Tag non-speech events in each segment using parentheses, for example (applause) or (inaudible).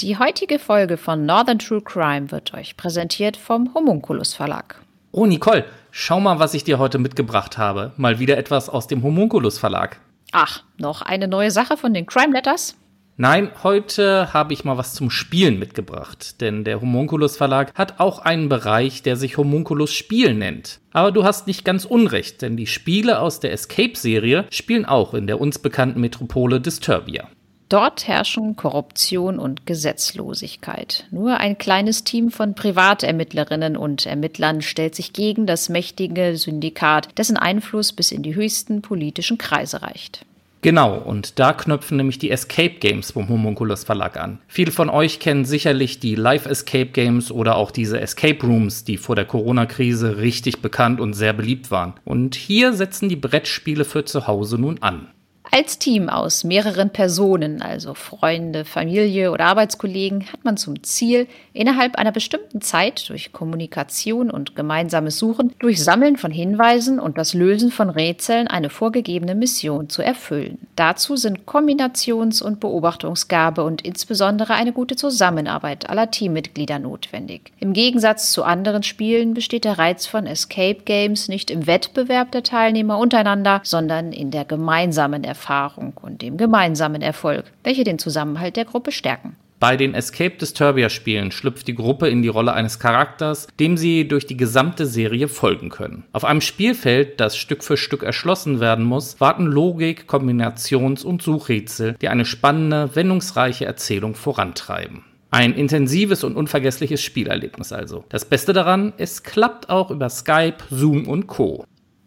Die heutige Folge von Northern True Crime wird euch präsentiert vom Homunculus Verlag. Oh, Nicole, schau mal, was ich dir heute mitgebracht habe. Mal wieder etwas aus dem Homunculus Verlag. Ach, noch eine neue Sache von den Crime Letters? Nein, heute habe ich mal was zum Spielen mitgebracht, denn der Homunculus Verlag hat auch einen Bereich, der sich Homunculus Spiel nennt. Aber du hast nicht ganz unrecht, denn die Spiele aus der Escape-Serie spielen auch in der uns bekannten Metropole Disturbia. Dort herrschen Korruption und Gesetzlosigkeit. Nur ein kleines Team von Privatermittlerinnen und Ermittlern stellt sich gegen das mächtige Syndikat, dessen Einfluss bis in die höchsten politischen Kreise reicht. Genau, und da knöpfen nämlich die Escape Games vom Homunculus Verlag an. Viele von euch kennen sicherlich die Live Escape Games oder auch diese Escape Rooms, die vor der Corona-Krise richtig bekannt und sehr beliebt waren. Und hier setzen die Brettspiele für zu Hause nun an. Als Team aus mehreren Personen, also Freunde, Familie oder Arbeitskollegen, hat man zum Ziel, innerhalb einer bestimmten Zeit durch Kommunikation und gemeinsames Suchen, durch Sammeln von Hinweisen und das Lösen von Rätseln eine vorgegebene Mission zu erfüllen. Dazu sind Kombinations- und Beobachtungsgabe und insbesondere eine gute Zusammenarbeit aller Teammitglieder notwendig. Im Gegensatz zu anderen Spielen besteht der Reiz von Escape Games nicht im Wettbewerb der Teilnehmer untereinander, sondern in der gemeinsamen Erfahrung. Erfahrung und dem gemeinsamen Erfolg, welche den Zusammenhalt der Gruppe stärken. Bei den Escape Disturbia Spielen schlüpft die Gruppe in die Rolle eines Charakters, dem sie durch die gesamte Serie folgen können. Auf einem Spielfeld, das Stück für Stück erschlossen werden muss, warten Logik, Kombinations- und Suchrätsel, die eine spannende, wendungsreiche Erzählung vorantreiben. Ein intensives und unvergessliches Spielerlebnis also. Das Beste daran, es klappt auch über Skype, Zoom und Co.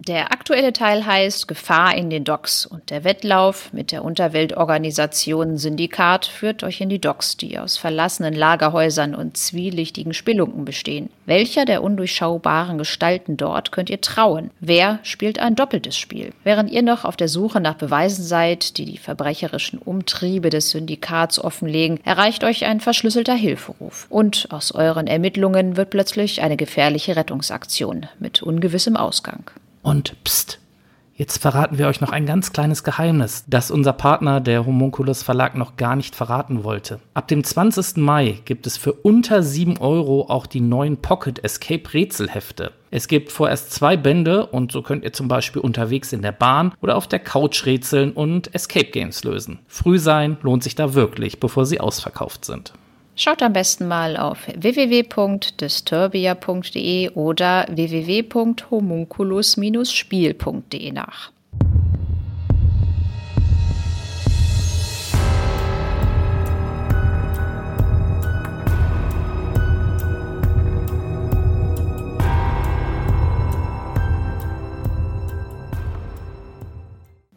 Der aktuelle Teil heißt Gefahr in den Docks und der Wettlauf mit der Unterweltorganisation Syndikat führt euch in die Docks, die aus verlassenen Lagerhäusern und zwielichtigen Spelunken bestehen. Welcher der undurchschaubaren Gestalten dort könnt ihr trauen? Wer spielt ein doppeltes Spiel? Während ihr noch auf der Suche nach Beweisen seid, die die verbrecherischen Umtriebe des Syndikats offenlegen, erreicht euch ein verschlüsselter Hilferuf. Und aus euren Ermittlungen wird plötzlich eine gefährliche Rettungsaktion mit ungewissem Ausgang. Und pst, jetzt verraten wir euch noch ein ganz kleines Geheimnis, das unser Partner, der Homunculus Verlag, noch gar nicht verraten wollte. Ab dem 20. Mai gibt es für unter 7 Euro auch die neuen Pocket Escape Rätselhefte. Es gibt vorerst zwei Bände und so könnt ihr zum Beispiel unterwegs in der Bahn oder auf der Couch rätseln und Escape Games lösen. Früh sein lohnt sich da wirklich, bevor sie ausverkauft sind. Schaut am besten mal auf www.disturbia.de oder www.homunculus-spiel.de nach.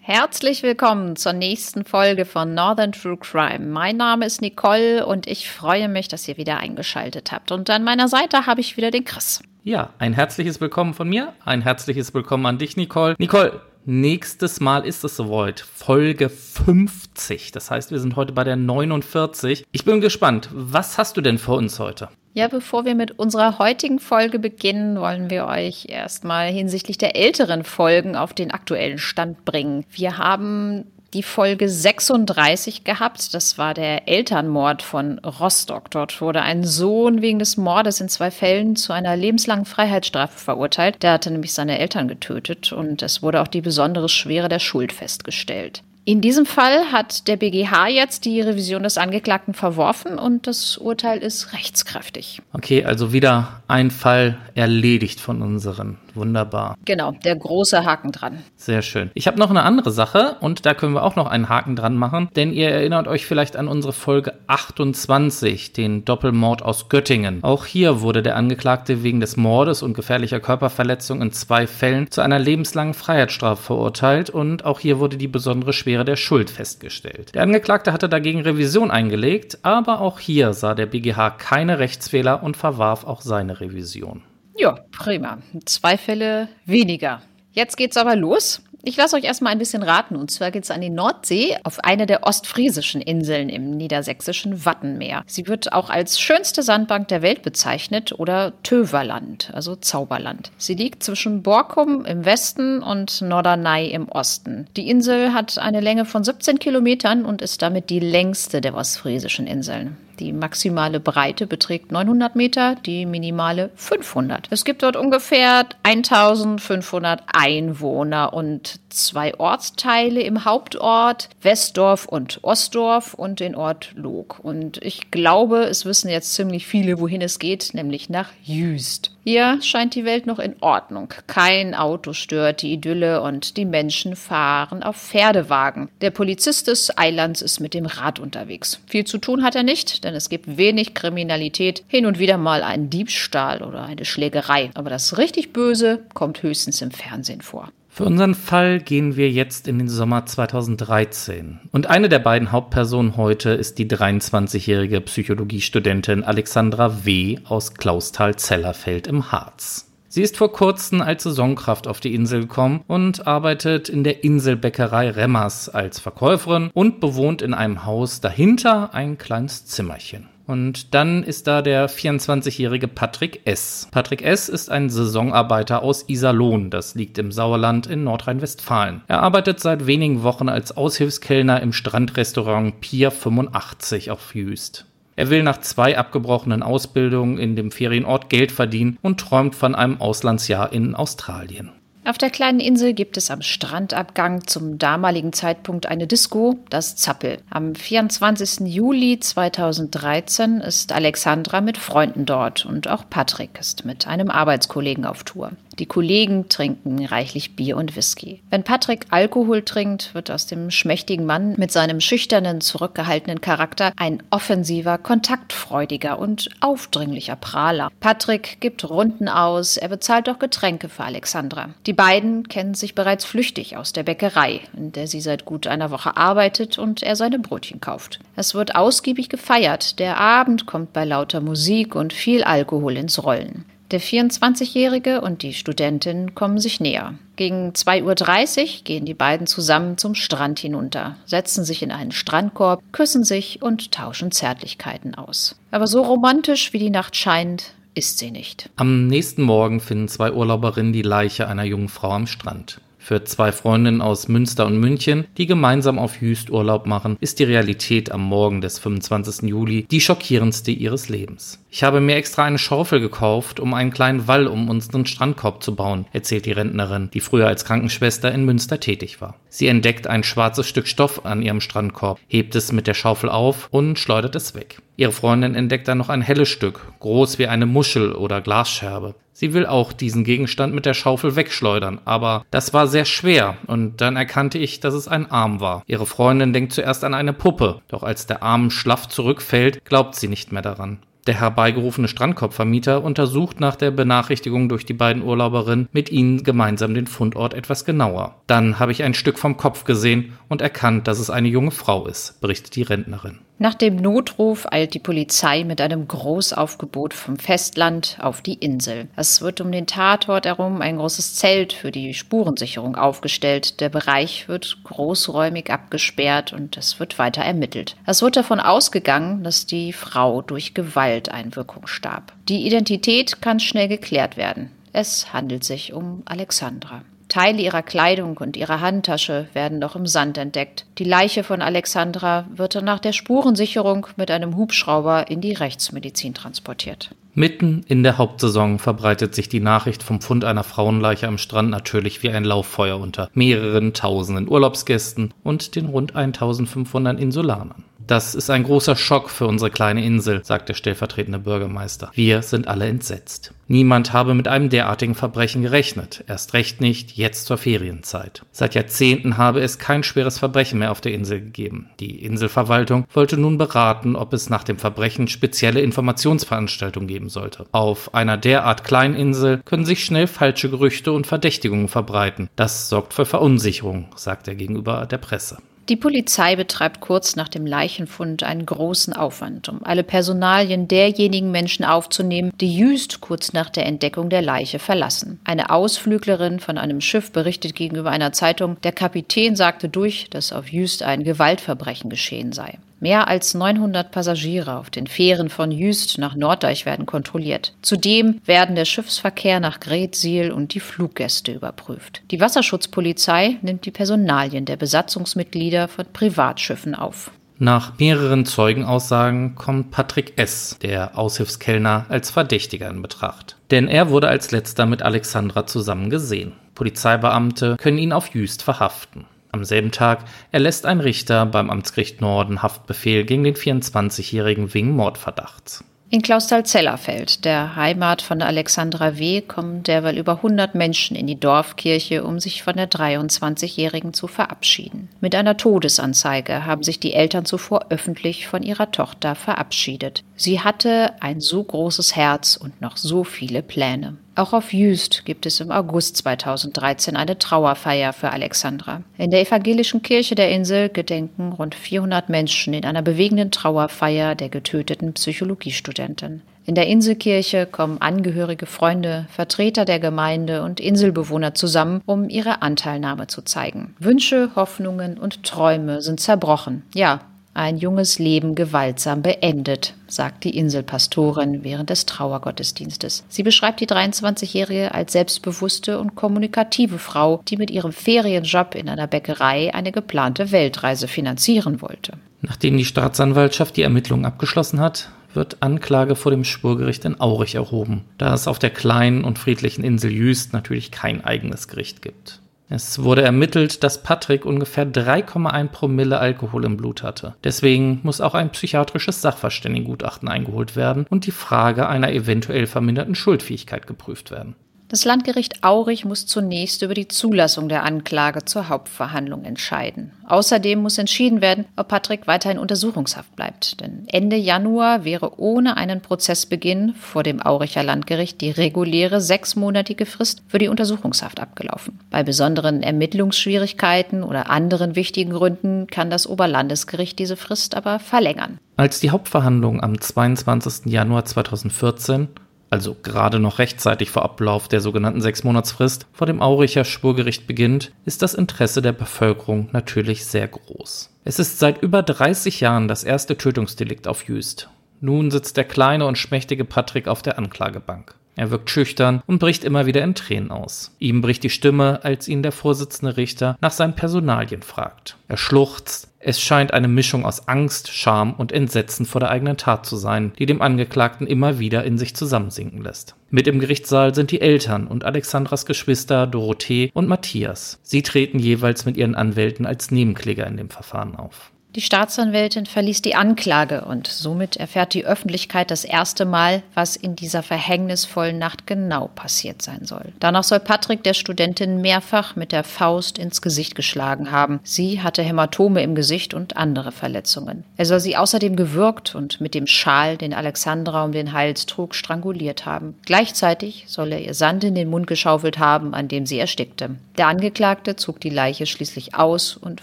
Herzlich willkommen zur nächsten Folge von Northern True Crime. Mein Name ist Nicole und ich freue mich, dass ihr wieder eingeschaltet habt. Und an meiner Seite habe ich wieder den Chris. Ja, ein herzliches Willkommen von mir, ein herzliches Willkommen an dich, Nicole. Nicole, nächstes Mal ist es soweit. Folge 50. Das heißt, wir sind heute bei der 49. Ich bin gespannt. Was hast du denn für uns heute? Ja, bevor wir mit unserer heutigen Folge beginnen, wollen wir euch erstmal hinsichtlich der älteren Folgen auf den aktuellen Stand bringen. Wir haben die Folge 36 gehabt. Das war der Elternmord von Rostock. Dort wurde ein Sohn wegen des Mordes in zwei Fällen zu einer lebenslangen Freiheitsstrafe verurteilt. Der hatte nämlich seine Eltern getötet und es wurde auch die besondere Schwere der Schuld festgestellt. In diesem Fall hat der BGH jetzt die Revision des Angeklagten verworfen und das Urteil ist rechtskräftig. Okay, also wieder ein Fall erledigt von unseren. Wunderbar. Genau, der große Haken dran. Sehr schön. Ich habe noch eine andere Sache und da können wir auch noch einen Haken dran machen, denn ihr erinnert euch vielleicht an unsere Folge 28, den Doppelmord aus Göttingen. Auch hier wurde der Angeklagte wegen des Mordes und gefährlicher Körperverletzung in zwei Fällen zu einer lebenslangen Freiheitsstrafe verurteilt und auch hier wurde die besondere Schwere der Schuld festgestellt. Der Angeklagte hatte dagegen Revision eingelegt, aber auch hier sah der BGH keine Rechtsfehler und verwarf auch seine Revision. Ja, prima. Zwei Fälle weniger. Jetzt geht's aber los. Ich lasse euch erstmal ein bisschen raten. Und zwar geht es an die Nordsee auf eine der ostfriesischen Inseln im niedersächsischen Wattenmeer. Sie wird auch als schönste Sandbank der Welt bezeichnet oder Töverland, also Zauberland. Sie liegt zwischen Borkum im Westen und Norderney im Osten. Die Insel hat eine Länge von 17 Kilometern und ist damit die längste der ostfriesischen Inseln. Die maximale Breite beträgt 900 Meter, die minimale 500. Es gibt dort ungefähr 1500 Einwohner und zwei Ortsteile im Hauptort, Westdorf und Ostdorf und den Ort Log. Und ich glaube, es wissen jetzt ziemlich viele, wohin es geht, nämlich nach Jüst. Hier scheint die Welt noch in Ordnung. Kein Auto stört die Idylle und die Menschen fahren auf Pferdewagen. Der Polizist des Eilands ist mit dem Rad unterwegs. Viel zu tun hat er nicht, denn es gibt wenig Kriminalität, hin und wieder mal einen Diebstahl oder eine Schlägerei. Aber das richtig Böse kommt höchstens im Fernsehen vor. Für unseren Fall gehen wir jetzt in den Sommer 2013. Und eine der beiden Hauptpersonen heute ist die 23-jährige Psychologiestudentin Alexandra W. aus Klausthal-Zellerfeld im Harz. Sie ist vor kurzem als Saisonkraft auf die Insel gekommen und arbeitet in der Inselbäckerei Remmers als Verkäuferin und bewohnt in einem Haus dahinter ein kleines Zimmerchen. Und dann ist da der 24-jährige Patrick S. Patrick S. ist ein Saisonarbeiter aus Iserlohn, das liegt im Sauerland in Nordrhein-Westfalen. Er arbeitet seit wenigen Wochen als Aushilfskellner im Strandrestaurant Pier 85 auf Jüst. Er will nach zwei abgebrochenen Ausbildungen in dem Ferienort Geld verdienen und träumt von einem Auslandsjahr in Australien. Auf der kleinen Insel gibt es am Strandabgang zum damaligen Zeitpunkt eine Disco, das Zappel. Am 24. Juli 2013 ist Alexandra mit Freunden dort und auch Patrick ist mit einem Arbeitskollegen auf Tour. Die Kollegen trinken reichlich Bier und Whisky. Wenn Patrick Alkohol trinkt, wird aus dem schmächtigen Mann mit seinem schüchternen, zurückgehaltenen Charakter ein offensiver, kontaktfreudiger und aufdringlicher Prahler. Patrick gibt Runden aus, er bezahlt auch Getränke für Alexandra. Die beiden kennen sich bereits flüchtig aus der Bäckerei, in der sie seit gut einer Woche arbeitet und er seine Brötchen kauft. Es wird ausgiebig gefeiert, der Abend kommt bei lauter Musik und viel Alkohol ins Rollen. Der 24-Jährige und die Studentin kommen sich näher. Gegen 2.30 Uhr gehen die beiden zusammen zum Strand hinunter, setzen sich in einen Strandkorb, küssen sich und tauschen Zärtlichkeiten aus. Aber so romantisch wie die Nacht scheint, ist sie nicht. Am nächsten Morgen finden zwei Urlauberinnen die Leiche einer jungen Frau am Strand. Für zwei Freundinnen aus Münster und München, die gemeinsam auf Jüst Urlaub machen, ist die Realität am Morgen des 25. Juli die schockierendste ihres Lebens. Ich habe mir extra eine Schaufel gekauft, um einen kleinen Wall um unseren Strandkorb zu bauen, erzählt die Rentnerin, die früher als Krankenschwester in Münster tätig war. Sie entdeckt ein schwarzes Stück Stoff an ihrem Strandkorb, hebt es mit der Schaufel auf und schleudert es weg. Ihre Freundin entdeckt dann noch ein helles Stück, groß wie eine Muschel oder Glasscherbe. Sie will auch diesen Gegenstand mit der Schaufel wegschleudern, aber das war sehr schwer und dann erkannte ich, dass es ein Arm war. Ihre Freundin denkt zuerst an eine Puppe, doch als der Arm schlaff zurückfällt, glaubt sie nicht mehr daran. Der herbeigerufene Strandkorbvermieter untersucht nach der Benachrichtigung durch die beiden Urlauberinnen mit ihnen gemeinsam den Fundort etwas genauer. Dann habe ich ein Stück vom Kopf gesehen und erkannt, dass es eine junge Frau ist, berichtet die Rentnerin. Nach dem Notruf eilt die Polizei mit einem Großaufgebot vom Festland auf die Insel. Es wird um den Tatort herum ein großes Zelt für die Spurensicherung aufgestellt. Der Bereich wird großräumig abgesperrt und es wird weiter ermittelt. Es wird davon ausgegangen, dass die Frau durch Gewalteinwirkung starb. Die Identität kann schnell geklärt werden. Es handelt sich um Alexandra. Teile ihrer Kleidung und ihrer Handtasche werden noch im Sand entdeckt. Die Leiche von Alexandra wird nach der Spurensicherung mit einem Hubschrauber in die Rechtsmedizin transportiert. Mitten in der Hauptsaison verbreitet sich die Nachricht vom Fund einer Frauenleiche am Strand natürlich wie ein Lauffeuer unter mehreren tausenden Urlaubsgästen und den rund 1500 Insulanern. Das ist ein großer Schock für unsere kleine Insel, sagt der stellvertretende Bürgermeister. Wir sind alle entsetzt. Niemand habe mit einem derartigen Verbrechen gerechnet, erst recht nicht jetzt zur Ferienzeit. Seit Jahrzehnten habe es kein schweres Verbrechen mehr auf der Insel gegeben. Die Inselverwaltung wollte nun beraten, ob es nach dem Verbrechen spezielle Informationsveranstaltungen geben sollte. Auf einer derart kleinen Insel können sich schnell falsche Gerüchte und Verdächtigungen verbreiten. Das sorgt für Verunsicherung, sagt er gegenüber der Presse. Die Polizei betreibt kurz nach dem Leichenfund einen großen Aufwand, um alle Personalien derjenigen Menschen aufzunehmen, die Jüst kurz nach der Entdeckung der Leiche verlassen. Eine Ausflüglerin von einem Schiff berichtet gegenüber einer Zeitung, der Kapitän sagte durch, dass auf Jüst ein Gewaltverbrechen geschehen sei. Mehr als 900 Passagiere auf den Fähren von Jüst nach Norddeich werden kontrolliert. Zudem werden der Schiffsverkehr nach Gretsiel und die Fluggäste überprüft. Die Wasserschutzpolizei nimmt die Personalien der Besatzungsmitglieder von Privatschiffen auf. Nach mehreren Zeugenaussagen kommt Patrick S., der Aushilfskellner, als Verdächtiger in Betracht. Denn er wurde als letzter mit Alexandra zusammen gesehen. Polizeibeamte können ihn auf Jüst verhaften. Am selben Tag erlässt ein Richter beim Amtsgericht Norden Haftbefehl gegen den 24-Jährigen wegen Mordverdachts. In Klausthal-Zellerfeld, der Heimat von Alexandra W., kommen derweil über 100 Menschen in die Dorfkirche, um sich von der 23-Jährigen zu verabschieden. Mit einer Todesanzeige haben sich die Eltern zuvor öffentlich von ihrer Tochter verabschiedet. Sie hatte ein so großes Herz und noch so viele Pläne. Auch auf Jüst gibt es im August 2013 eine Trauerfeier für Alexandra. In der evangelischen Kirche der Insel gedenken rund 400 Menschen in einer bewegenden Trauerfeier der getöteten Psychologiestudentin. In der Inselkirche kommen Angehörige, Freunde, Vertreter der Gemeinde und Inselbewohner zusammen, um ihre Anteilnahme zu zeigen. Wünsche, Hoffnungen und Träume sind zerbrochen. Ja, ein junges Leben gewaltsam beendet, sagt die Inselpastorin während des Trauergottesdienstes. Sie beschreibt die 23-Jährige als selbstbewusste und kommunikative Frau, die mit ihrem Ferienjob in einer Bäckerei eine geplante Weltreise finanzieren wollte. Nachdem die Staatsanwaltschaft die Ermittlungen abgeschlossen hat, wird Anklage vor dem Schwurgericht in Aurich erhoben, da es auf der kleinen und friedlichen Insel Jüst natürlich kein eigenes Gericht gibt. Es wurde ermittelt, dass Patrick ungefähr 3,1 Promille Alkohol im Blut hatte. Deswegen muss auch ein psychiatrisches Sachverständigengutachten eingeholt werden und die Frage einer eventuell verminderten Schuldfähigkeit geprüft werden. Das Landgericht Aurich muss zunächst über die Zulassung der Anklage zur Hauptverhandlung entscheiden. Außerdem muss entschieden werden, ob Patrick weiter in Untersuchungshaft bleibt. Denn Ende Januar wäre ohne einen Prozessbeginn vor dem Auricher Landgericht die reguläre sechsmonatige Frist für die Untersuchungshaft abgelaufen. Bei besonderen Ermittlungsschwierigkeiten oder anderen wichtigen Gründen kann das Oberlandesgericht diese Frist aber verlängern. Als die Hauptverhandlung am 22. Januar 2014 also gerade noch rechtzeitig vor Ablauf der sogenannten Sechsmonatsfrist, vor dem Auricher Spurgericht beginnt, ist das Interesse der Bevölkerung natürlich sehr groß. Es ist seit über 30 Jahren das erste Tötungsdelikt auf Jüst. Nun sitzt der kleine und schmächtige Patrick auf der Anklagebank. Er wirkt schüchtern und bricht immer wieder in Tränen aus. Ihm bricht die Stimme, als ihn der Vorsitzende Richter nach seinen Personalien fragt. Er schluchzt. Es scheint eine Mischung aus Angst, Scham und Entsetzen vor der eigenen Tat zu sein, die dem Angeklagten immer wieder in sich zusammensinken lässt. Mit im Gerichtssaal sind die Eltern und Alexandras Geschwister Dorothee und Matthias. Sie treten jeweils mit ihren Anwälten als Nebenkläger in dem Verfahren auf. Die Staatsanwältin verließ die Anklage und somit erfährt die Öffentlichkeit das erste Mal, was in dieser verhängnisvollen Nacht genau passiert sein soll. Danach soll Patrick der Studentin mehrfach mit der Faust ins Gesicht geschlagen haben. Sie hatte Hämatome im Gesicht und andere Verletzungen. Er soll sie außerdem gewürgt und mit dem Schal, den Alexandra um den Hals trug, stranguliert haben. Gleichzeitig soll er ihr Sand in den Mund geschaufelt haben, an dem sie erstickte. Der Angeklagte zog die Leiche schließlich aus und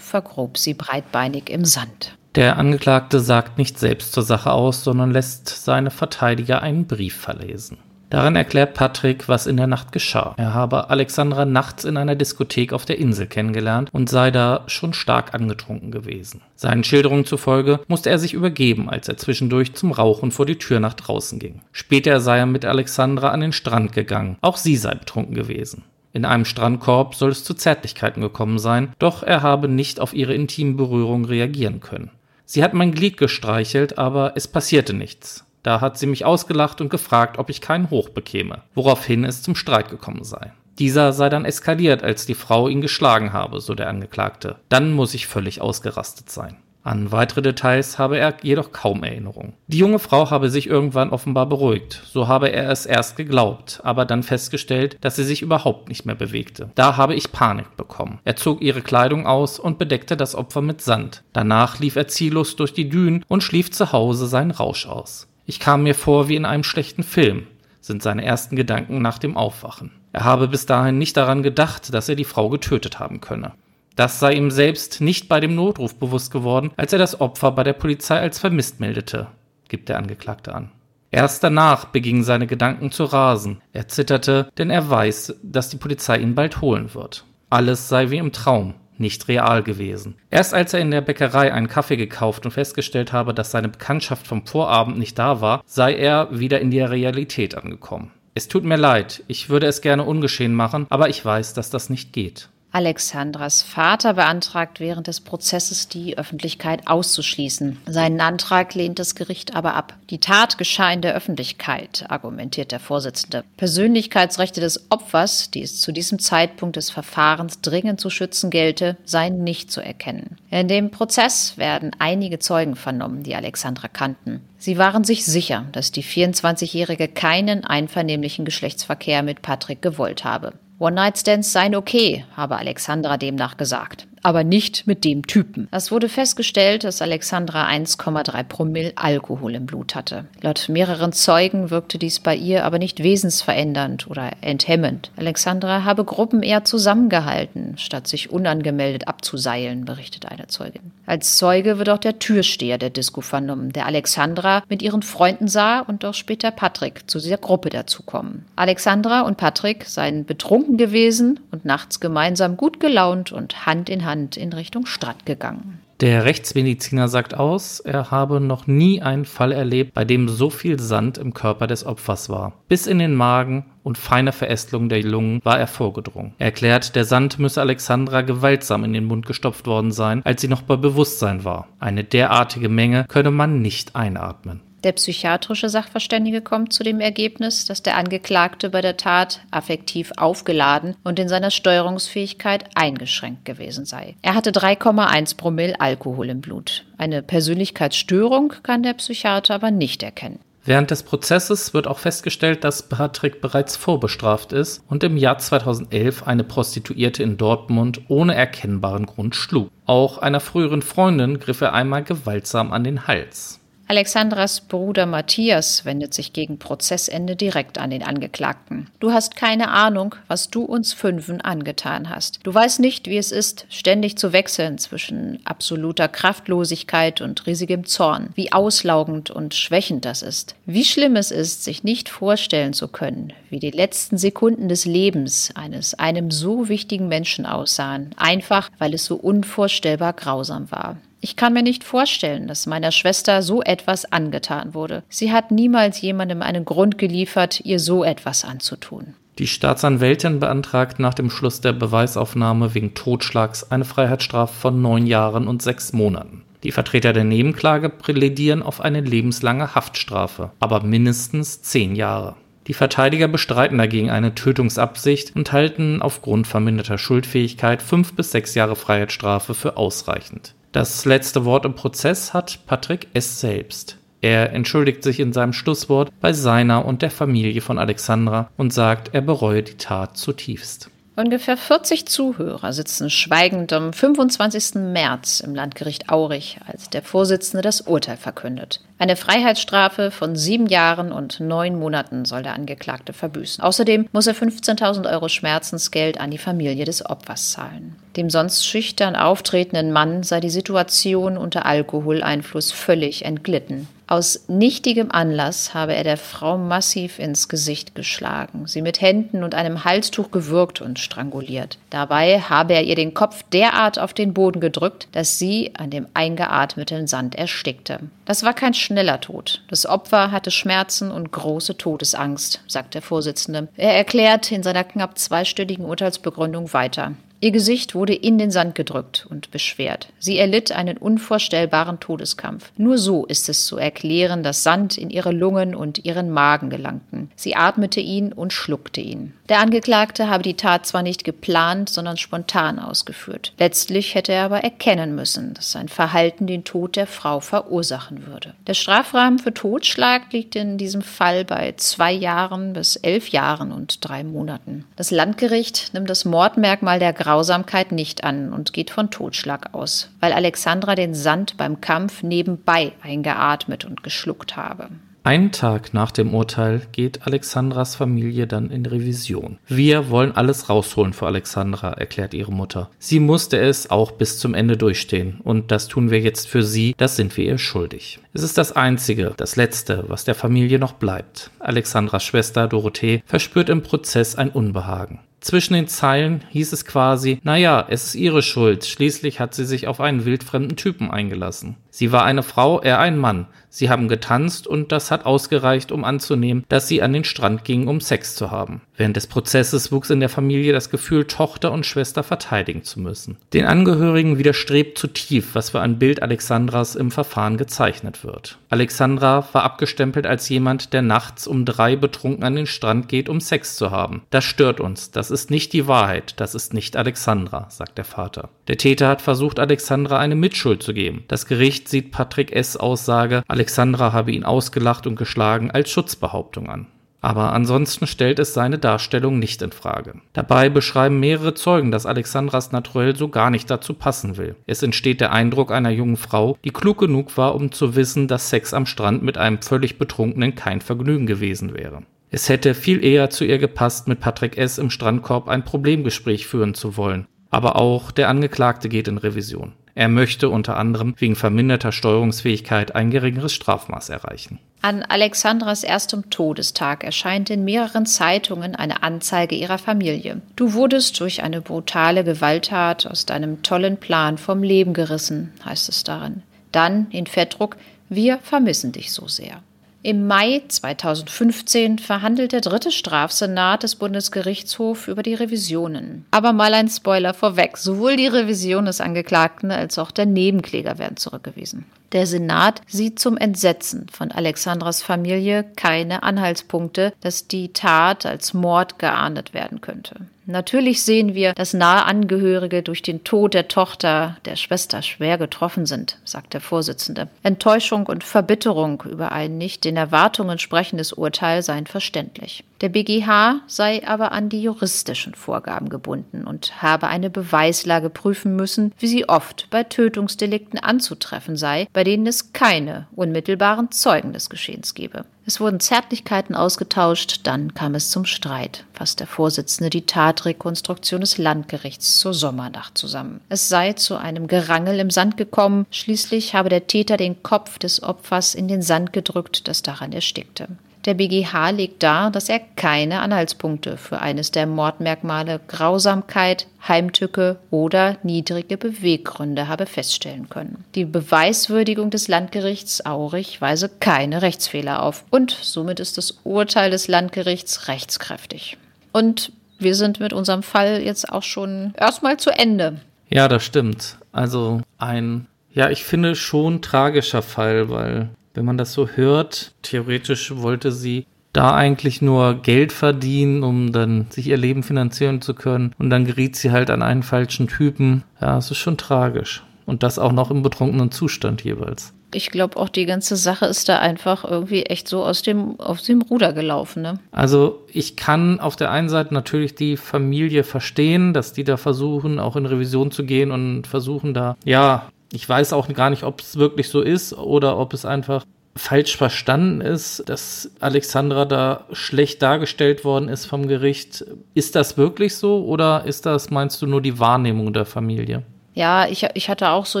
vergrub sie breitbeinig im Sand bekannt. Der Angeklagte sagt nicht selbst zur Sache aus, sondern lässt seine Verteidiger einen Brief verlesen. Darin erklärt Patrick, was in der Nacht geschah. Er habe Alexandra nachts in einer Diskothek auf der Insel kennengelernt und sei da schon stark angetrunken gewesen. Seinen Schilderungen zufolge musste er sich übergeben, als er zwischendurch zum Rauchen vor die Tür nach draußen ging. Später sei er mit Alexandra an den Strand gegangen. Auch sie sei betrunken gewesen. In einem Strandkorb soll es zu Zärtlichkeiten gekommen sein, doch er habe nicht auf ihre intimen Berührungen reagieren können. Sie hat mein Glied gestreichelt, aber es passierte nichts. Da hat sie mich ausgelacht und gefragt, ob ich keinen Hoch bekäme, woraufhin es zum Streit gekommen sei. Dieser sei dann eskaliert, als die Frau ihn geschlagen habe, so der Angeklagte. Dann muss ich völlig ausgerastet sein. An weitere Details habe er jedoch kaum Erinnerung. Die junge Frau habe sich irgendwann offenbar beruhigt, so habe er es erst geglaubt, aber dann festgestellt, dass sie sich überhaupt nicht mehr bewegte. Da habe ich Panik bekommen. Er zog ihre Kleidung aus und bedeckte das Opfer mit Sand. Danach lief er ziellos durch die Dünen und schlief zu Hause seinen Rausch aus. Ich kam mir vor wie in einem schlechten Film, sind seine ersten Gedanken nach dem Aufwachen. Er habe bis dahin nicht daran gedacht, dass er die Frau getötet haben könne. Das sei ihm selbst nicht bei dem Notruf bewusst geworden, als er das Opfer bei der Polizei als vermisst meldete, gibt der Angeklagte an. Erst danach begingen seine Gedanken zu rasen. Er zitterte, denn er weiß, dass die Polizei ihn bald holen wird. Alles sei wie im Traum, nicht real gewesen. Erst als er in der Bäckerei einen Kaffee gekauft und festgestellt habe, dass seine Bekanntschaft vom Vorabend nicht da war, sei er wieder in der Realität angekommen. Es tut mir leid, ich würde es gerne ungeschehen machen, aber ich weiß, dass das nicht geht. Alexandras Vater beantragt während des Prozesses, die Öffentlichkeit auszuschließen. Seinen Antrag lehnt das Gericht aber ab. Die Tat geschah in der Öffentlichkeit, argumentiert der Vorsitzende. Persönlichkeitsrechte des Opfers, die es zu diesem Zeitpunkt des Verfahrens dringend zu schützen gelte, seien nicht zu erkennen. In dem Prozess werden einige Zeugen vernommen, die Alexandra kannten. Sie waren sich sicher, dass die 24-Jährige keinen einvernehmlichen Geschlechtsverkehr mit Patrick gewollt habe. One-Night-Stands seien okay, habe Alexandra demnach gesagt aber nicht mit dem Typen. Es wurde festgestellt, dass Alexandra 1,3 Promille Alkohol im Blut hatte. Laut mehreren Zeugen wirkte dies bei ihr aber nicht wesensverändernd oder enthemmend. Alexandra habe Gruppen eher zusammengehalten, statt sich unangemeldet abzuseilen, berichtet eine Zeugin. Als Zeuge wird auch der Türsteher der Disco vernommen, der Alexandra mit ihren Freunden sah und auch später Patrick zu dieser Gruppe dazukommen. Alexandra und Patrick seien betrunken gewesen und nachts gemeinsam gut gelaunt und Hand in Hand Hand in Richtung Stadt gegangen. Der Rechtsmediziner sagt aus, er habe noch nie einen Fall erlebt, bei dem so viel Sand im Körper des Opfers war. Bis in den Magen und feine Verästelung der Lungen war er vorgedrungen. Er erklärt, der Sand müsse Alexandra gewaltsam in den Mund gestopft worden sein, als sie noch bei Bewusstsein war. Eine derartige Menge könne man nicht einatmen. Der psychiatrische Sachverständige kommt zu dem Ergebnis, dass der Angeklagte bei der Tat affektiv aufgeladen und in seiner Steuerungsfähigkeit eingeschränkt gewesen sei. Er hatte 3,1 Promille Alkohol im Blut. Eine Persönlichkeitsstörung kann der Psychiater aber nicht erkennen. Während des Prozesses wird auch festgestellt, dass Patrick bereits vorbestraft ist und im Jahr 2011 eine Prostituierte in Dortmund ohne erkennbaren Grund schlug. Auch einer früheren Freundin griff er einmal gewaltsam an den Hals. Alexandras Bruder Matthias wendet sich gegen Prozessende direkt an den Angeklagten. Du hast keine Ahnung, was du uns Fünfen angetan hast. Du weißt nicht, wie es ist, ständig zu wechseln zwischen absoluter Kraftlosigkeit und riesigem Zorn, wie auslaugend und schwächend das ist. Wie schlimm es ist, sich nicht vorstellen zu können, wie die letzten Sekunden des Lebens eines einem so wichtigen Menschen aussahen, einfach weil es so unvorstellbar grausam war. Ich kann mir nicht vorstellen, dass meiner Schwester so etwas angetan wurde. Sie hat niemals jemandem einen Grund geliefert, ihr so etwas anzutun. Die Staatsanwältin beantragt nach dem Schluss der Beweisaufnahme wegen Totschlags eine Freiheitsstrafe von neun Jahren und sechs Monaten. Die Vertreter der Nebenklage plädieren auf eine lebenslange Haftstrafe, aber mindestens zehn Jahre. Die Verteidiger bestreiten dagegen eine Tötungsabsicht und halten aufgrund verminderter Schuldfähigkeit fünf bis sechs Jahre Freiheitsstrafe für ausreichend. Das letzte Wort im Prozess hat Patrick S. selbst. Er entschuldigt sich in seinem Schlusswort bei seiner und der Familie von Alexandra und sagt, er bereue die Tat zutiefst. Ungefähr 40 Zuhörer sitzen schweigend am 25. März im Landgericht Aurich, als der Vorsitzende das Urteil verkündet. Eine Freiheitsstrafe von sieben Jahren und neun Monaten soll der Angeklagte verbüßen. Außerdem muss er 15.000 Euro Schmerzensgeld an die Familie des Opfers zahlen. Dem sonst schüchtern auftretenden Mann sei die Situation unter Alkoholeinfluss völlig entglitten. Aus nichtigem Anlass habe er der Frau massiv ins Gesicht geschlagen, sie mit Händen und einem Halstuch gewürgt und stranguliert. Dabei habe er ihr den Kopf derart auf den Boden gedrückt, dass sie an dem eingeatmeten Sand erstickte. Das war kein schneller Tod. Das Opfer hatte Schmerzen und große Todesangst, sagt der Vorsitzende. Er erklärt in seiner knapp zweistündigen Urteilsbegründung weiter. Ihr Gesicht wurde in den Sand gedrückt und beschwert. Sie erlitt einen unvorstellbaren Todeskampf. Nur so ist es zu erklären, dass Sand in ihre Lungen und ihren Magen gelangten. Sie atmete ihn und schluckte ihn. Der Angeklagte habe die Tat zwar nicht geplant, sondern spontan ausgeführt. Letztlich hätte er aber erkennen müssen, dass sein Verhalten den Tod der Frau verursachen würde. Der Strafrahmen für Totschlag liegt in diesem Fall bei zwei Jahren bis elf Jahren und drei Monaten. Das Landgericht nimmt das Mordmerkmal der Grau Grausamkeit nicht an und geht von Totschlag aus, weil Alexandra den Sand beim Kampf nebenbei eingeatmet und geschluckt habe. Einen Tag nach dem Urteil geht Alexandras Familie dann in Revision. Wir wollen alles rausholen für Alexandra, erklärt ihre Mutter. Sie musste es auch bis zum Ende durchstehen und das tun wir jetzt für sie, das sind wir ihr schuldig. Es ist das Einzige, das Letzte, was der Familie noch bleibt. Alexandras Schwester Dorothee verspürt im Prozess ein Unbehagen. Zwischen den Zeilen hieß es quasi, naja, es ist ihre Schuld, schließlich hat sie sich auf einen wildfremden Typen eingelassen. Sie war eine Frau, er ein Mann. Sie haben getanzt und das hat ausgereicht, um anzunehmen, dass sie an den Strand gingen, um Sex zu haben. Während des Prozesses wuchs in der Familie das Gefühl, Tochter und Schwester verteidigen zu müssen. Den Angehörigen widerstrebt zutief, was für ein Bild Alexandras im Verfahren gezeichnet wird. Alexandra war abgestempelt als jemand, der nachts um drei betrunken an den Strand geht, um Sex zu haben. Das stört uns. Das ist nicht die Wahrheit. Das ist nicht Alexandra, sagt der Vater. Der Täter hat versucht, Alexandra eine Mitschuld zu geben. Das Gericht sieht Patrick S. Aussage, Alexandra habe ihn ausgelacht und geschlagen als Schutzbehauptung an. Aber ansonsten stellt es seine Darstellung nicht in Frage. Dabei beschreiben mehrere Zeugen, dass Alexandras Naturell so gar nicht dazu passen will. Es entsteht der Eindruck einer jungen Frau, die klug genug war, um zu wissen, dass Sex am Strand mit einem völlig Betrunkenen kein Vergnügen gewesen wäre. Es hätte viel eher zu ihr gepasst, mit Patrick S. im Strandkorb ein Problemgespräch führen zu wollen. Aber auch der Angeklagte geht in Revision. Er möchte unter anderem wegen verminderter Steuerungsfähigkeit ein geringeres Strafmaß erreichen. An Alexandras erstem Todestag erscheint in mehreren Zeitungen eine Anzeige ihrer Familie. Du wurdest durch eine brutale Gewalttat aus deinem tollen Plan vom Leben gerissen, heißt es darin. Dann in Fettdruck, wir vermissen dich so sehr. Im Mai 2015 verhandelt der dritte Strafsenat des Bundesgerichtshofs über die Revisionen. Aber mal ein Spoiler vorweg. Sowohl die Revision des Angeklagten als auch der Nebenkläger werden zurückgewiesen. Der Senat sieht zum Entsetzen von Alexandras Familie keine Anhaltspunkte, dass die Tat als Mord geahndet werden könnte. Natürlich sehen wir, dass nahe Angehörige durch den Tod der Tochter der Schwester schwer getroffen sind, sagt der Vorsitzende. Enttäuschung und Verbitterung über ein nicht den Erwartungen entsprechendes Urteil seien verständlich. Der BGH sei aber an die juristischen Vorgaben gebunden und habe eine Beweislage prüfen müssen, wie sie oft bei Tötungsdelikten anzutreffen sei, bei denen es keine unmittelbaren Zeugen des Geschehens gebe. Es wurden Zärtlichkeiten ausgetauscht, dann kam es zum Streit, fasst der Vorsitzende die Tatrekonstruktion des Landgerichts zur Sommernacht zusammen. Es sei zu einem Gerangel im Sand gekommen, schließlich habe der Täter den Kopf des Opfers in den Sand gedrückt, das daran erstickte. Der BGH legt dar, dass er keine Anhaltspunkte für eines der Mordmerkmale Grausamkeit, Heimtücke oder niedrige Beweggründe habe feststellen können. Die Beweiswürdigung des Landgerichts Aurich weise keine Rechtsfehler auf und somit ist das Urteil des Landgerichts rechtskräftig. Und wir sind mit unserem Fall jetzt auch schon erstmal zu Ende. Ja, das stimmt. Also ein, ja, ich finde schon tragischer Fall, weil wenn man das so hört, theoretisch wollte sie da eigentlich nur Geld verdienen, um dann sich ihr Leben finanzieren zu können. Und dann geriet sie halt an einen falschen Typen. Ja, es ist schon tragisch. Und das auch noch im betrunkenen Zustand jeweils. Ich glaube auch, die ganze Sache ist da einfach irgendwie echt so aus dem, aus dem Ruder gelaufen. Ne? Also ich kann auf der einen Seite natürlich die Familie verstehen, dass die da versuchen, auch in Revision zu gehen und versuchen da, ja, ich weiß auch gar nicht, ob es wirklich so ist oder ob es einfach falsch verstanden ist, dass Alexandra da schlecht dargestellt worden ist vom Gericht. Ist das wirklich so oder ist das, meinst du, nur die Wahrnehmung der Familie? Ja, ich, ich hatte auch so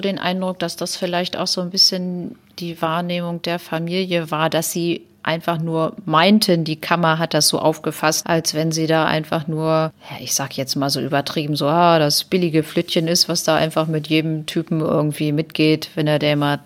den Eindruck, dass das vielleicht auch so ein bisschen die Wahrnehmung der Familie war, dass sie einfach nur meinten, die Kammer hat das so aufgefasst, als wenn sie da einfach nur, ja, ich sag jetzt mal so übertrieben, so, ah, das billige Flüttchen ist, was da einfach mit jedem Typen irgendwie mitgeht, wenn er der mal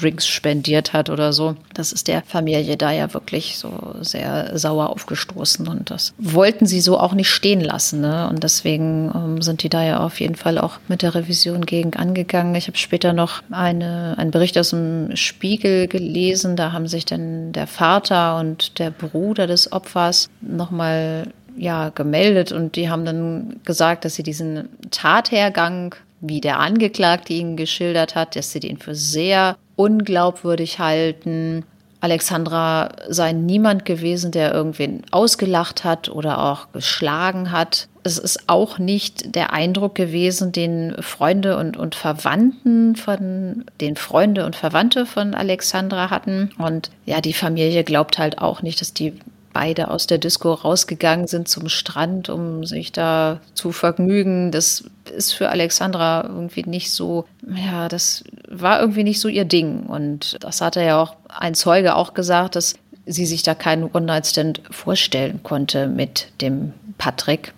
Drinks spendiert hat oder so. Das ist der Familie da ja wirklich so sehr sauer aufgestoßen und das wollten sie so auch nicht stehen lassen. Ne? Und deswegen ähm, sind die da ja auf jeden Fall auch mit der Revision gegen angegangen. Ich habe später noch eine, einen Bericht aus dem Spiegel gelesen. Da haben sich dann der Vater und der Bruder des Opfers nochmal ja, gemeldet und die haben dann gesagt, dass sie diesen Tathergang wie der Angeklagte ihn geschildert hat, dass sie den für sehr unglaubwürdig halten. Alexandra sei niemand gewesen, der irgendwen ausgelacht hat oder auch geschlagen hat. Es ist auch nicht der Eindruck gewesen, den Freunde und, und Verwandten von, den Freunde und Verwandte von Alexandra hatten. Und ja, die Familie glaubt halt auch nicht, dass die beide aus der Disco rausgegangen sind zum Strand, um sich da zu vergnügen. Das ist für Alexandra irgendwie nicht so, ja, das war irgendwie nicht so ihr Ding. Und das hatte ja auch ein Zeuge auch gesagt, dass sie sich da keinen One-Night-Stand vorstellen konnte mit dem Patrick.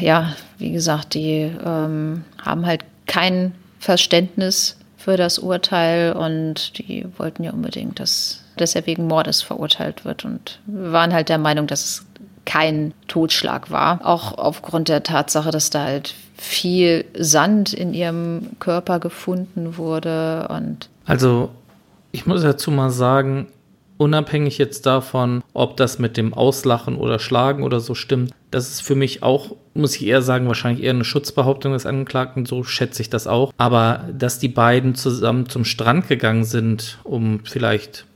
Ja, wie gesagt, die ähm, haben halt kein Verständnis für das Urteil und die wollten ja unbedingt, dass, dass er wegen Mordes verurteilt wird und waren halt der Meinung, dass es kein Totschlag war. Auch aufgrund der Tatsache, dass da halt viel Sand in ihrem Körper gefunden wurde und also ich muss dazu mal sagen, unabhängig jetzt davon, ob das mit dem Auslachen oder Schlagen oder so stimmt, das ist für mich auch, muss ich eher sagen, wahrscheinlich eher eine Schutzbehauptung des Angeklagten, so schätze ich das auch. Aber dass die beiden zusammen zum Strand gegangen sind, um vielleicht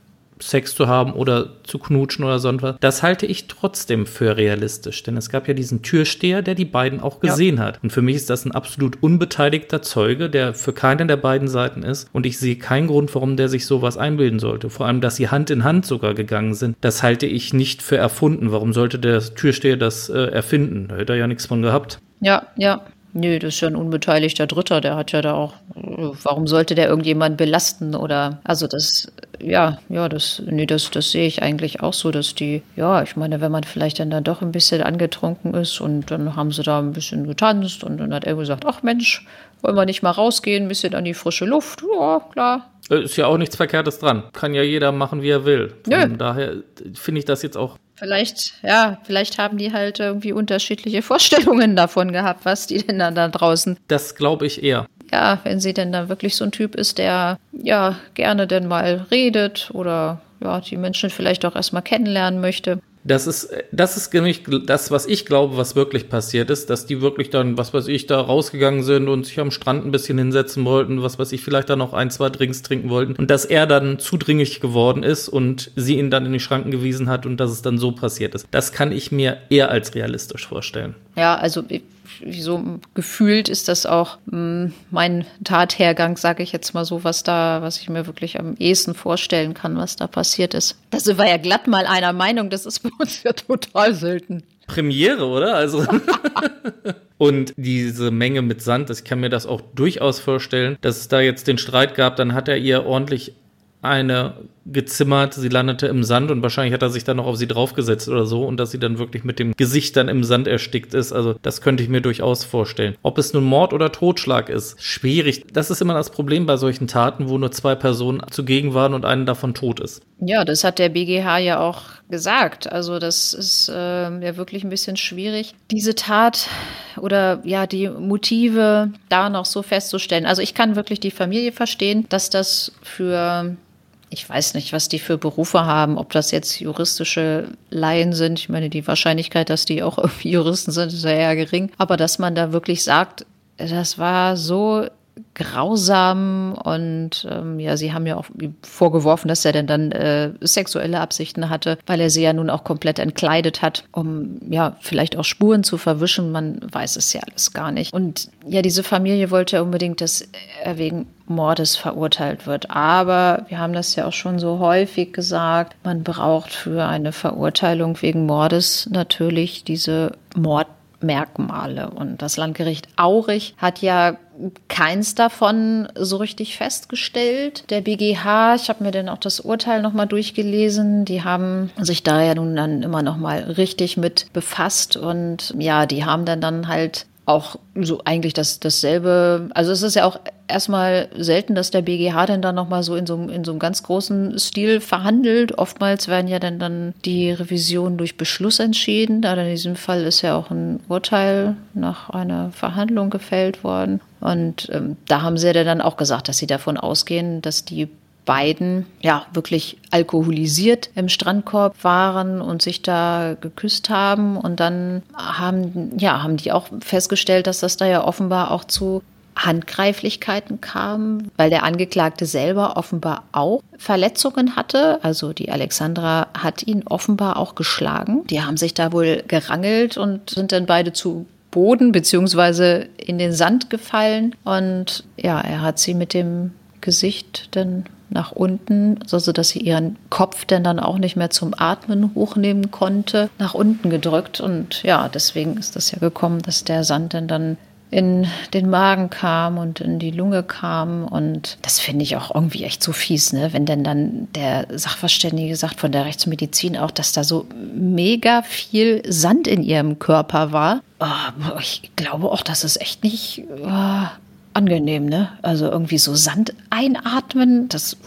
Sex zu haben oder zu knutschen oder sonst was. Das halte ich trotzdem für realistisch, denn es gab ja diesen Türsteher, der die beiden auch gesehen ja. hat. Und für mich ist das ein absolut unbeteiligter Zeuge, der für keine der beiden Seiten ist. Und ich sehe keinen Grund, warum der sich sowas einbilden sollte. Vor allem, dass sie Hand in Hand sogar gegangen sind, das halte ich nicht für erfunden. Warum sollte der Türsteher das äh, erfinden? Da hätte er ja nichts von gehabt. Ja, ja. Nö, das ist ja ein unbeteiligter Dritter, der hat ja da auch, warum sollte der irgendjemand belasten oder, also das, ja, ja, das, nee, das, das sehe ich eigentlich auch so, dass die, ja, ich meine, wenn man vielleicht dann da doch ein bisschen angetrunken ist und dann haben sie da ein bisschen getanzt und dann hat er gesagt, ach Mensch, wollen wir nicht mal rausgehen, ein bisschen an die frische Luft, ja, klar. Ist ja auch nichts Verkehrtes dran. Kann ja jeder machen, wie er will. Von Nö. daher finde ich das jetzt auch Vielleicht, ja, vielleicht haben die halt irgendwie unterschiedliche (laughs) Vorstellungen davon gehabt, was die denn dann da draußen. Das glaube ich eher. Ja, wenn sie denn dann wirklich so ein Typ ist, der ja gerne denn mal redet oder ja, die Menschen vielleicht auch erstmal kennenlernen möchte. Das ist, das ist nämlich das, was ich glaube, was wirklich passiert ist, dass die wirklich dann, was weiß ich, da rausgegangen sind und sich am Strand ein bisschen hinsetzen wollten, was weiß ich, vielleicht dann noch ein, zwei Drinks trinken wollten und dass er dann zudringlich geworden ist und sie ihn dann in die Schranken gewiesen hat und dass es dann so passiert ist. Das kann ich mir eher als realistisch vorstellen. Ja, also so gefühlt ist das auch mh, hm, mein Tathergang, sage ich jetzt mal so, was da, was ich mir wirklich am ehesten vorstellen kann, was da passiert ist. Das war ja glatt mal einer Meinung, das ist bei uns ja total selten. Premiere, oder? Also (laughs) und diese Menge mit Sand, ich kann mir das auch durchaus vorstellen, dass es da jetzt den Streit gab, dann hat er ihr ordentlich eine gezimmert, sie landete im Sand und wahrscheinlich hat er sich dann noch auf sie draufgesetzt oder so und dass sie dann wirklich mit dem Gesicht dann im Sand erstickt ist. Also das könnte ich mir durchaus vorstellen. Ob es nun Mord oder Totschlag ist, schwierig. Das ist immer das Problem bei solchen Taten, wo nur zwei Personen zugegen waren und eine davon tot ist. Ja, das hat der BGH ja auch gesagt. Also das ist äh, ja wirklich ein bisschen schwierig, diese Tat oder ja die Motive da noch so festzustellen. Also ich kann wirklich die Familie verstehen, dass das für ich weiß nicht, was die für Berufe haben, ob das jetzt juristische Laien sind. Ich meine, die Wahrscheinlichkeit, dass die auch (laughs) Juristen sind, ist ja eher gering. Aber dass man da wirklich sagt, das war so grausam und ähm, ja, sie haben ja auch vorgeworfen, dass er denn dann äh, sexuelle Absichten hatte, weil er sie ja nun auch komplett entkleidet hat, um ja vielleicht auch Spuren zu verwischen. Man weiß es ja alles gar nicht. Und ja, diese Familie wollte unbedingt, dass er wegen Mordes verurteilt wird. Aber wir haben das ja auch schon so häufig gesagt, man braucht für eine Verurteilung wegen Mordes natürlich diese Mord Merkmale. Und das Landgericht Aurich hat ja keins davon so richtig festgestellt. Der BGH, ich habe mir dann auch das Urteil nochmal durchgelesen, die haben sich da ja nun dann immer nochmal richtig mit befasst und ja, die haben dann dann halt auch so eigentlich das, dasselbe. Also es ist ja auch erstmal selten, dass der BGH dann dann nochmal so in so, in so einem ganz großen Stil verhandelt. Oftmals werden ja dann, dann die Revisionen durch Beschluss entschieden. Da in diesem Fall ist ja auch ein Urteil nach einer Verhandlung gefällt worden. Und ähm, da haben sie ja dann auch gesagt, dass sie davon ausgehen, dass die beiden ja wirklich alkoholisiert im Strandkorb waren und sich da geküsst haben und dann haben ja haben die auch festgestellt, dass das da ja offenbar auch zu Handgreiflichkeiten kam, weil der Angeklagte selber offenbar auch Verletzungen hatte. Also die Alexandra hat ihn offenbar auch geschlagen. Die haben sich da wohl gerangelt und sind dann beide zu Boden beziehungsweise in den Sand gefallen. Und ja, er hat sie mit dem Gesicht dann nach unten, so dass sie ihren Kopf denn dann auch nicht mehr zum Atmen hochnehmen konnte, nach unten gedrückt. Und ja, deswegen ist das ja gekommen, dass der Sand dann dann in den Magen kam und in die Lunge kam. Und das finde ich auch irgendwie echt so fies, ne? Wenn denn dann der Sachverständige sagt von der Rechtsmedizin auch, dass da so mega viel Sand in ihrem Körper war. Oh, ich glaube auch, dass es echt nicht. Oh, angenehm, ne? Also irgendwie so Sand einatmen, das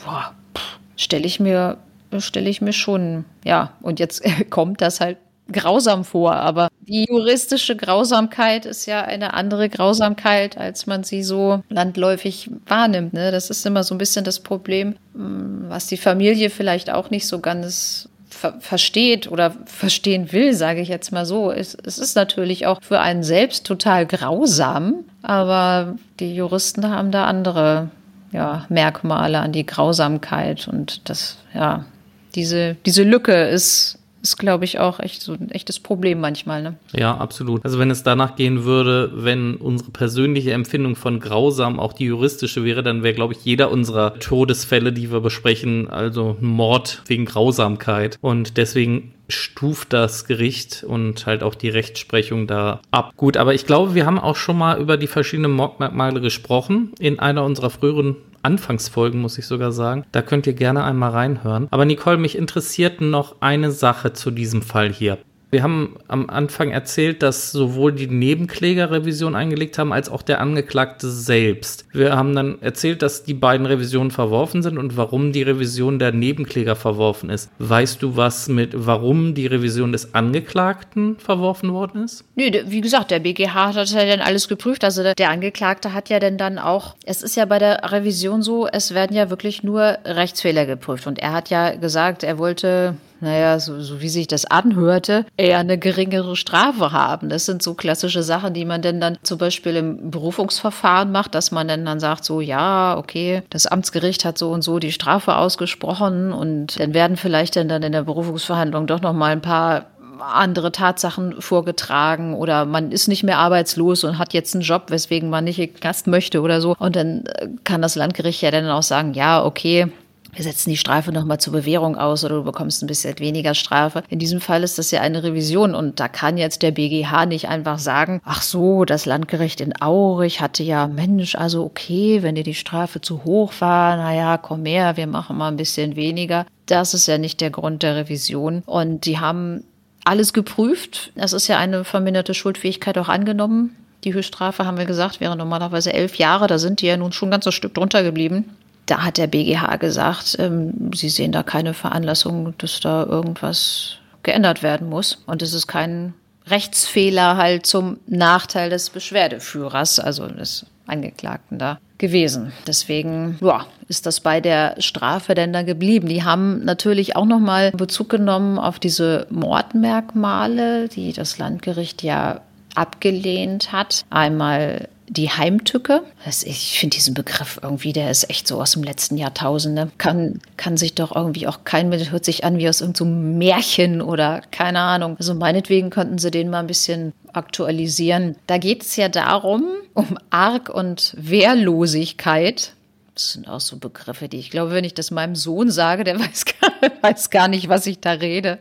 stelle ich mir stelle ich mir schon, ja, und jetzt (laughs) kommt das halt grausam vor, aber die juristische Grausamkeit ist ja eine andere Grausamkeit, als man sie so landläufig wahrnimmt. Ne? Das ist immer so ein bisschen das Problem, hm, was die Familie vielleicht auch nicht so ganz ver versteht oder verstehen will, sage ich jetzt mal so. Es, es ist natürlich auch für einen selbst total grausam, aber die Juristen haben da andere ja, Merkmale an die Grausamkeit und das, ja, diese, diese Lücke ist ist, glaube ich, auch echt so ein echtes Problem manchmal. Ne? Ja, absolut. Also wenn es danach gehen würde, wenn unsere persönliche Empfindung von grausam auch die juristische wäre, dann wäre, glaube ich, jeder unserer Todesfälle, die wir besprechen, also Mord wegen Grausamkeit. Und deswegen stuft das Gericht und halt auch die Rechtsprechung da ab. Gut, aber ich glaube, wir haben auch schon mal über die verschiedenen Mordmerkmale gesprochen in einer unserer früheren Anfangsfolgen, muss ich sogar sagen. Da könnt ihr gerne einmal reinhören. Aber Nicole, mich interessiert noch eine Sache zu diesem Fall hier. Wir haben am Anfang erzählt, dass sowohl die Nebenkläger Revision eingelegt haben, als auch der Angeklagte selbst. Wir haben dann erzählt, dass die beiden Revisionen verworfen sind und warum die Revision der Nebenkläger verworfen ist. Weißt du was mit, warum die Revision des Angeklagten verworfen worden ist? Nö, wie gesagt, der BGH hat ja dann alles geprüft. Also der Angeklagte hat ja denn dann auch, es ist ja bei der Revision so, es werden ja wirklich nur Rechtsfehler geprüft. Und er hat ja gesagt, er wollte naja, so, so wie sich das anhörte, eher eine geringere Strafe haben. Das sind so klassische Sachen, die man denn dann zum Beispiel im Berufungsverfahren macht, dass man dann, dann sagt, so, ja, okay, das Amtsgericht hat so und so die Strafe ausgesprochen und dann werden vielleicht dann, dann in der Berufungsverhandlung doch noch mal ein paar andere Tatsachen vorgetragen oder man ist nicht mehr arbeitslos und hat jetzt einen Job, weswegen man nicht Gast möchte oder so. Und dann äh, kann das Landgericht ja dann auch sagen, ja, okay, wir setzen die Strafe nochmal zur Bewährung aus oder du bekommst ein bisschen weniger Strafe. In diesem Fall ist das ja eine Revision und da kann jetzt der BGH nicht einfach sagen, ach so, das Landgericht in Aurich hatte ja, Mensch, also okay, wenn dir die Strafe zu hoch war, naja, komm her, wir machen mal ein bisschen weniger. Das ist ja nicht der Grund der Revision und die haben alles geprüft. Es ist ja eine verminderte Schuldfähigkeit auch angenommen. Die Höchststrafe, haben wir gesagt, wäre normalerweise elf Jahre. Da sind die ja nun schon ein ganzes Stück drunter geblieben da hat der BGH gesagt, ähm, sie sehen da keine Veranlassung, dass da irgendwas geändert werden muss. Und es ist kein Rechtsfehler halt zum Nachteil des Beschwerdeführers, also des Angeklagten da gewesen. Deswegen ja, ist das bei der Strafe denn da geblieben. Die haben natürlich auch nochmal Bezug genommen auf diese Mordmerkmale, die das Landgericht ja abgelehnt hat. Einmal die Heimtücke. Ich finde diesen Begriff irgendwie, der ist echt so aus dem letzten Jahrtausend. Ne? Kann, kann sich doch irgendwie auch kein Mittel, hört sich an wie aus irgendeinem so Märchen oder keine Ahnung. Also meinetwegen könnten sie den mal ein bisschen aktualisieren. Da geht es ja darum, um Arg und Wehrlosigkeit. Das sind auch so Begriffe, die ich glaube, wenn ich das meinem Sohn sage, der (laughs) weiß gar, weiß gar nicht, was ich da rede.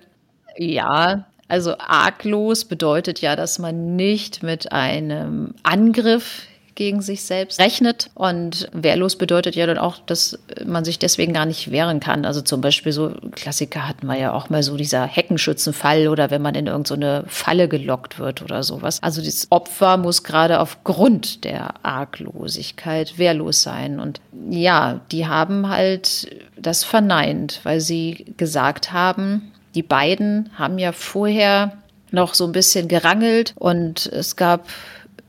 Ja, also arglos bedeutet ja, dass man nicht mit einem Angriff gegen sich selbst rechnet. Und wehrlos bedeutet ja dann auch, dass man sich deswegen gar nicht wehren kann. Also zum Beispiel so Klassiker hatten wir ja auch mal so dieser Heckenschützenfall oder wenn man in irgendeine so Falle gelockt wird oder sowas. Also das Opfer muss gerade aufgrund der Arglosigkeit wehrlos sein. Und ja, die haben halt das verneint, weil sie gesagt haben, die beiden haben ja vorher noch so ein bisschen gerangelt und es gab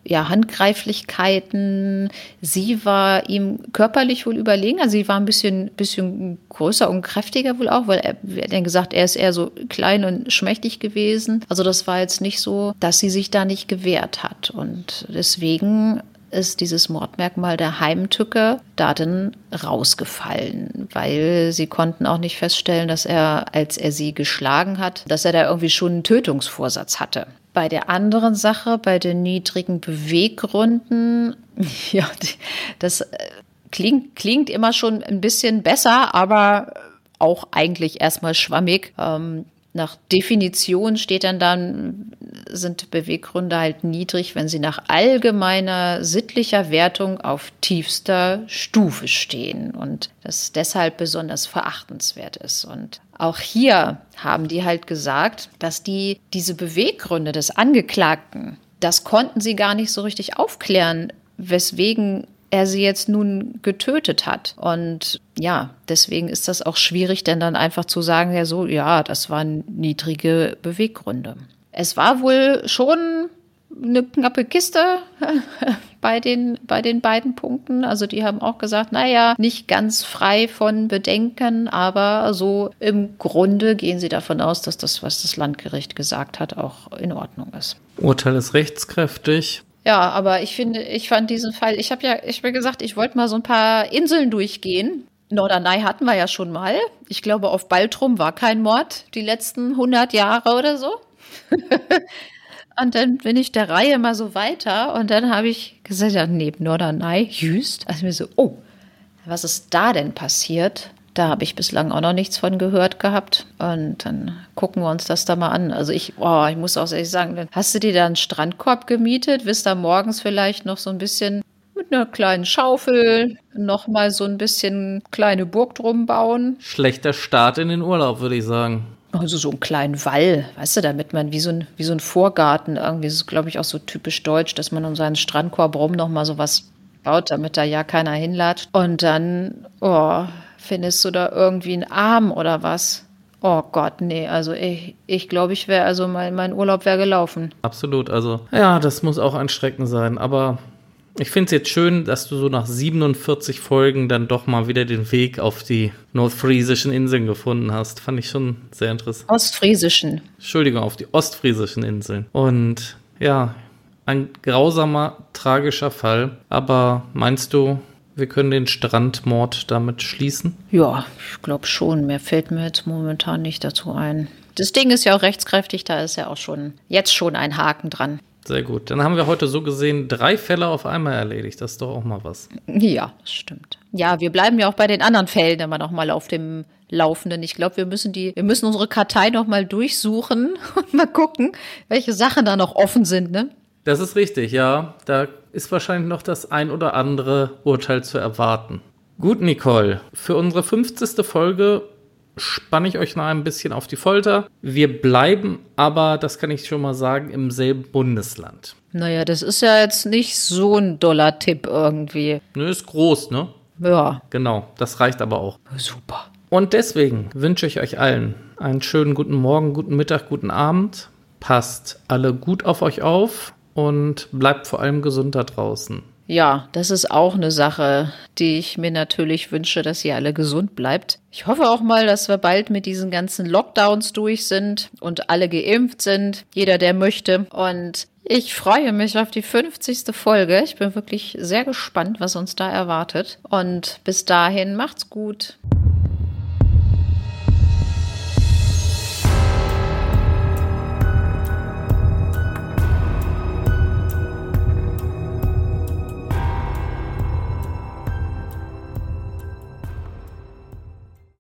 ja, Handgreiflichkeiten. Sie war ihm körperlich wohl überlegen. Also sie war ein bisschen, bisschen größer und kräftiger wohl auch, weil er, er hat ja gesagt, er ist eher so klein und schmächtig gewesen. Also das war jetzt nicht so, dass sie sich da nicht gewehrt hat. Und deswegen ist dieses Mordmerkmal der Heimtücke da dann rausgefallen, weil sie konnten auch nicht feststellen, dass er, als er sie geschlagen hat, dass er da irgendwie schon einen Tötungsvorsatz hatte. Bei der anderen Sache, bei den niedrigen Beweggründen, (laughs) ja, das äh, klingt, klingt immer schon ein bisschen besser, aber auch eigentlich erstmal schwammig. Ähm, nach Definition steht dann dann, sind Beweggründe halt niedrig, wenn sie nach allgemeiner sittlicher Wertung auf tiefster Stufe stehen und das deshalb besonders verachtenswert ist. Und auch hier haben die halt gesagt, dass die diese Beweggründe des Angeklagten, das konnten sie gar nicht so richtig aufklären, weswegen er sie jetzt nun getötet hat. Und ja, deswegen ist das auch schwierig, denn dann einfach zu sagen, ja so, ja, das waren niedrige Beweggründe. Es war wohl schon eine knappe Kiste (laughs) bei den, bei den beiden Punkten. Also die haben auch gesagt, naja, nicht ganz frei von Bedenken, aber so im Grunde gehen sie davon aus, dass das, was das Landgericht gesagt hat, auch in Ordnung ist. Urteil ist rechtskräftig. Ja, aber ich finde, ich fand diesen Fall, ich habe ja, ich habe gesagt, ich wollte mal so ein paar Inseln durchgehen. Norderney hatten wir ja schon mal. Ich glaube, auf Baltrum war kein Mord die letzten 100 Jahre oder so. (laughs) und dann bin ich der Reihe mal so weiter und dann habe ich gesagt, ja, neben Norderney, Jüst. Also mir so, oh, was ist da denn passiert? Da habe ich bislang auch noch nichts von gehört gehabt. Und dann gucken wir uns das da mal an. Also ich, oh, ich muss auch ehrlich sagen, hast du dir da einen Strandkorb gemietet? Wirst da morgens vielleicht noch so ein bisschen mit einer kleinen Schaufel noch mal so ein bisschen kleine Burg drum bauen? Schlechter Start in den Urlaub, würde ich sagen. Also so einen kleinen Wall, weißt du, damit man wie so ein, wie so ein Vorgarten irgendwie, das ist glaube ich auch so typisch deutsch, dass man um seinen Strandkorb rum noch mal so was baut, damit da ja keiner hinlatscht. Und dann, oh, Findest du da irgendwie einen Arm oder was? Oh Gott, nee, also ich, ich glaube, ich wäre, also mein, mein Urlaub wäre gelaufen. Absolut, also ja, das muss auch ein Strecken sein, aber ich finde es jetzt schön, dass du so nach 47 Folgen dann doch mal wieder den Weg auf die nordfriesischen Inseln gefunden hast. Fand ich schon sehr interessant. Ostfriesischen. Entschuldigung, auf die ostfriesischen Inseln. Und ja, ein grausamer, tragischer Fall. Aber meinst du, wir können den Strandmord damit schließen? Ja, ich glaube schon. Mehr fällt mir jetzt momentan nicht dazu ein. Das Ding ist ja auch rechtskräftig, da ist ja auch schon jetzt schon ein Haken dran. Sehr gut. Dann haben wir heute so gesehen drei Fälle auf einmal erledigt. Das ist doch auch mal was. Ja, das stimmt. Ja, wir bleiben ja auch bei den anderen Fällen immer noch mal auf dem Laufenden. Ich glaube, wir müssen die, wir müssen unsere Kartei noch mal durchsuchen (laughs) und mal gucken, welche Sachen da noch offen sind, ne? Das ist richtig, ja. Da ist wahrscheinlich noch das ein oder andere Urteil zu erwarten. Gut, Nicole, für unsere 50. Folge spanne ich euch noch ein bisschen auf die Folter. Wir bleiben aber, das kann ich schon mal sagen, im selben Bundesland. Naja, das ist ja jetzt nicht so ein doller Tipp irgendwie. Nö, ist groß, ne? Ja. Genau, das reicht aber auch. Super. Und deswegen wünsche ich euch allen einen schönen guten Morgen, guten Mittag, guten Abend. Passt alle gut auf euch auf und bleibt vor allem gesund da draußen. Ja, das ist auch eine Sache, die ich mir natürlich wünsche, dass ihr alle gesund bleibt. Ich hoffe auch mal, dass wir bald mit diesen ganzen Lockdowns durch sind und alle geimpft sind, jeder, der möchte. Und ich freue mich auf die 50. Folge. Ich bin wirklich sehr gespannt, was uns da erwartet. Und bis dahin macht's gut.